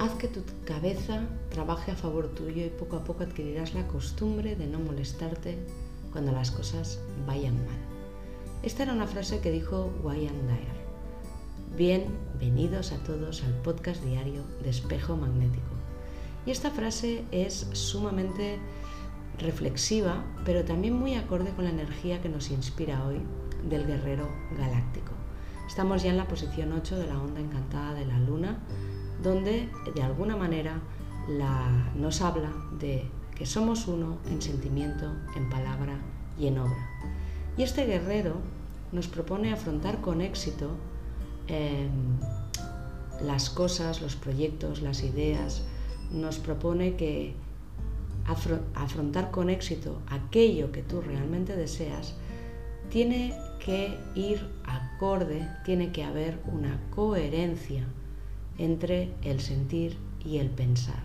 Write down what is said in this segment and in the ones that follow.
Haz que tu cabeza trabaje a favor tuyo y poco a poco adquirirás la costumbre de no molestarte cuando las cosas vayan mal. Esta era una frase que dijo Wayne Dyer. Bienvenidos a todos al podcast diario de Espejo Magnético. Y esta frase es sumamente reflexiva, pero también muy acorde con la energía que nos inspira hoy del guerrero galáctico. Estamos ya en la posición 8 de la onda encantada de la luna, donde de alguna manera nos habla de que somos uno en sentimiento, en palabra y en obra. Y este guerrero nos propone afrontar con éxito em, las cosas, los proyectos, las ideas, nos propone que afrontar con éxito aquello que tú realmente deseas, tiene que ir acorde, tiene que haber una coherencia entre el sentir y el pensar.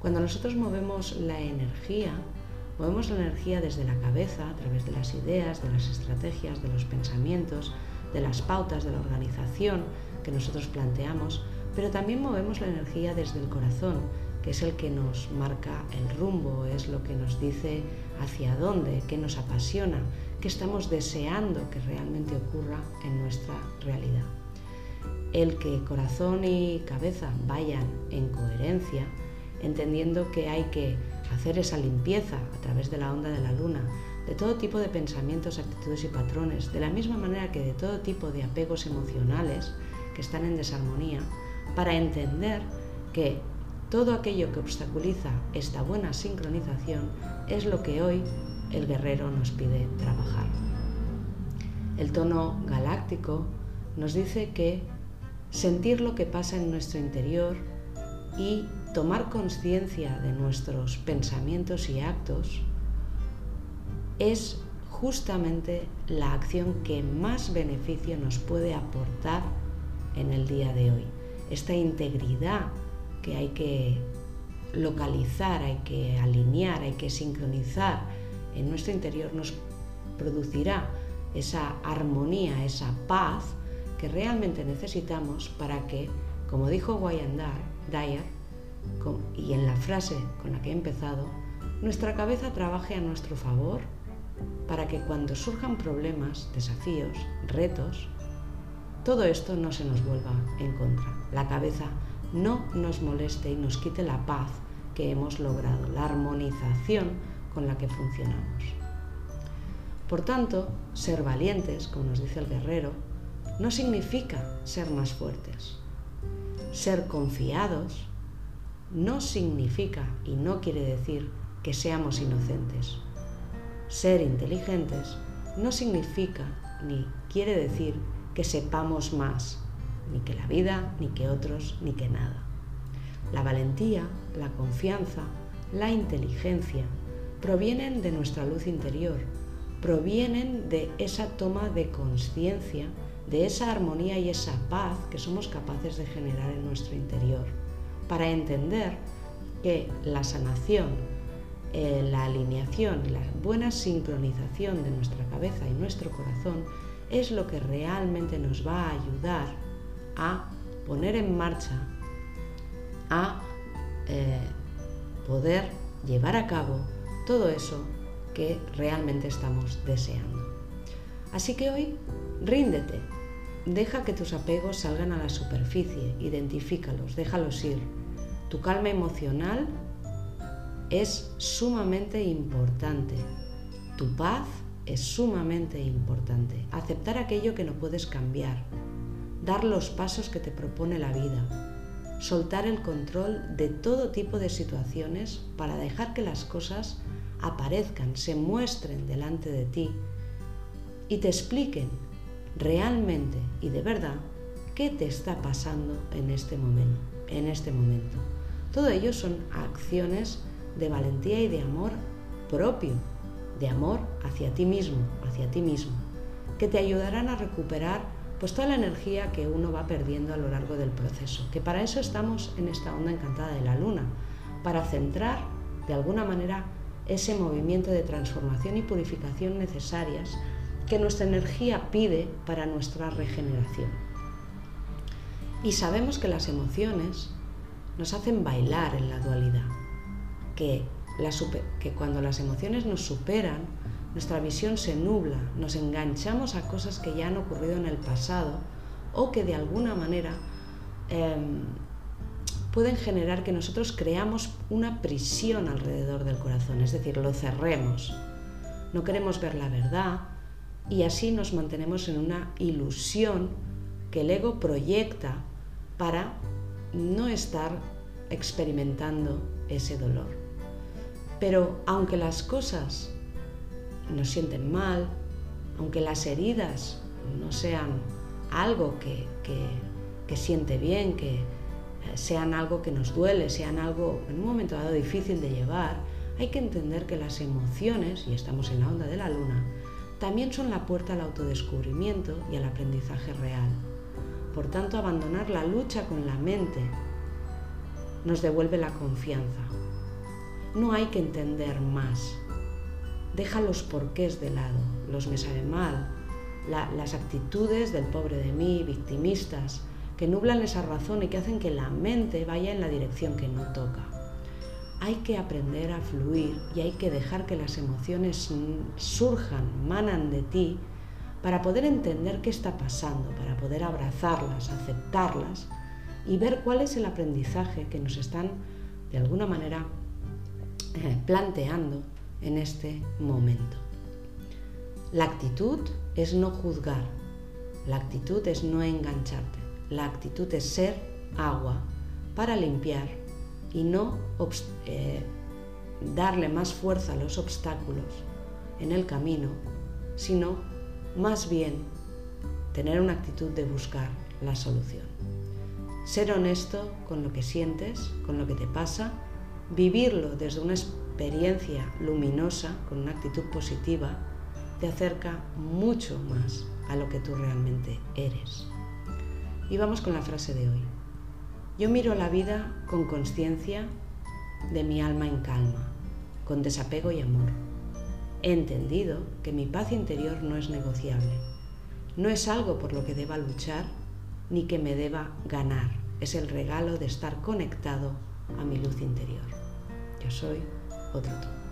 Cuando nosotros movemos la energía, movemos la energía desde la cabeza, a través de las ideas, de las estrategias, de los pensamientos, de las pautas, de la organización que nosotros planteamos, pero también movemos la energía desde el corazón, que es el que nos marca el rumbo, es lo que nos dice hacia dónde, qué nos apasiona, qué estamos deseando que realmente ocurra en nuestra realidad. El que corazón y cabeza vayan en coherencia, entendiendo que hay que hacer esa limpieza a través de la onda de la luna, de todo tipo de pensamientos, actitudes y patrones, de la misma manera que de todo tipo de apegos emocionales que están en desarmonía, para entender que todo aquello que obstaculiza esta buena sincronización es lo que hoy el guerrero nos pide trabajar. El tono galáctico nos dice que sentir lo que pasa en nuestro interior y tomar conciencia de nuestros pensamientos y actos es justamente la acción que más beneficio nos puede aportar en el día de hoy. Esta integridad que hay que localizar, hay que alinear, hay que sincronizar en nuestro interior nos producirá esa armonía, esa paz que realmente necesitamos para que, como dijo Wayne Dyer, y en la frase con la que he empezado, nuestra cabeza trabaje a nuestro favor para que cuando surjan problemas, desafíos, retos, todo esto no se nos vuelva en contra. La cabeza no nos moleste y nos quite la paz que hemos logrado, la armonización con la que funcionamos. Por tanto, ser valientes, como nos dice el guerrero, no significa ser más fuertes. Ser confiados no significa y no quiere decir que seamos inocentes. Ser inteligentes no significa ni quiere decir que sepamos más, ni que la vida, ni que otros, ni que nada. La valentía, la confianza, la inteligencia provienen de nuestra luz interior, provienen de esa toma de conciencia, de esa armonía y esa paz que somos capaces de generar en nuestro interior, para entender que la sanación, eh, la alineación, la buena sincronización de nuestra cabeza y nuestro corazón es lo que realmente nos va a ayudar a poner en marcha, a eh, poder llevar a cabo todo eso que realmente estamos deseando. Así que hoy ríndete, deja que tus apegos salgan a la superficie, identifícalos, déjalos ir. Tu calma emocional es sumamente importante. Tu paz es sumamente importante. Aceptar aquello que no puedes cambiar. Dar los pasos que te propone la vida. Soltar el control de todo tipo de situaciones para dejar que las cosas aparezcan, se muestren delante de ti y te expliquen realmente y de verdad qué te está pasando en este momento. En este momento. Todo ello son acciones de valentía y de amor propio de amor hacia ti mismo, hacia ti mismo, que te ayudarán a recuperar pues toda la energía que uno va perdiendo a lo largo del proceso, que para eso estamos en esta onda encantada de la luna, para centrar de alguna manera ese movimiento de transformación y purificación necesarias que nuestra energía pide para nuestra regeneración. Y sabemos que las emociones nos hacen bailar en la dualidad, que, que cuando las emociones nos superan, nuestra visión se nubla, nos enganchamos a cosas que ya han ocurrido en el pasado o que de alguna manera em, pueden generar que nosotros creamos una prisión alrededor del corazón, es decir, lo cerremos. No queremos ver la verdad y así nos mantenemos en una ilusión que el ego proyecta para no estar experimentando ese dolor. Pero aunque las cosas nos sienten mal, aunque las heridas no sean algo que, que, siente bien, que eh, sean algo que nos duele, sean algo en un momento dado difícil de llevar, hay que entender que las emociones, y estamos en la onda de la luna, también son la puerta al autodescubrimiento y al aprendizaje real. Por tanto, abandonar la lucha con la mente nos devuelve la confianza. No hay que entender más. Deja los porqués de lado, los me sabe mal, las actitudes del pobre de mí, victimistas, que nublan esa razón y que hacen que la mente vaya en la dirección que no toca. Hay que aprender a fluir y hay que dejar que las emociones surjan, manan de ti, para poder entender qué está pasando, para poder abrazarlas, aceptarlas y ver cuál es el aprendizaje que nos están de alguna manera eh, planteando en este momento. La actitud es no juzgar, la actitud es no engancharte, la actitud es ser agua para limpiar y no eh, darle más fuerza a los obstáculos en el camino, sino más bien tener una actitud de buscar la solución. Ser honesto con lo que sientes, con lo que te pasa, vivirlo desde una experiencia luminosa, con una actitud positiva, te acerca mucho más a lo que tú realmente eres. Y vamos con la frase de hoy. Yo miro la vida con conciencia de mi alma en calma, con desapego y amor. He entendido que mi paz interior no es negociable. No es algo por lo que deba luchar ni que me deba ganar. Es el regalo de estar conectado a mi luz interior. Yo soy otro tú.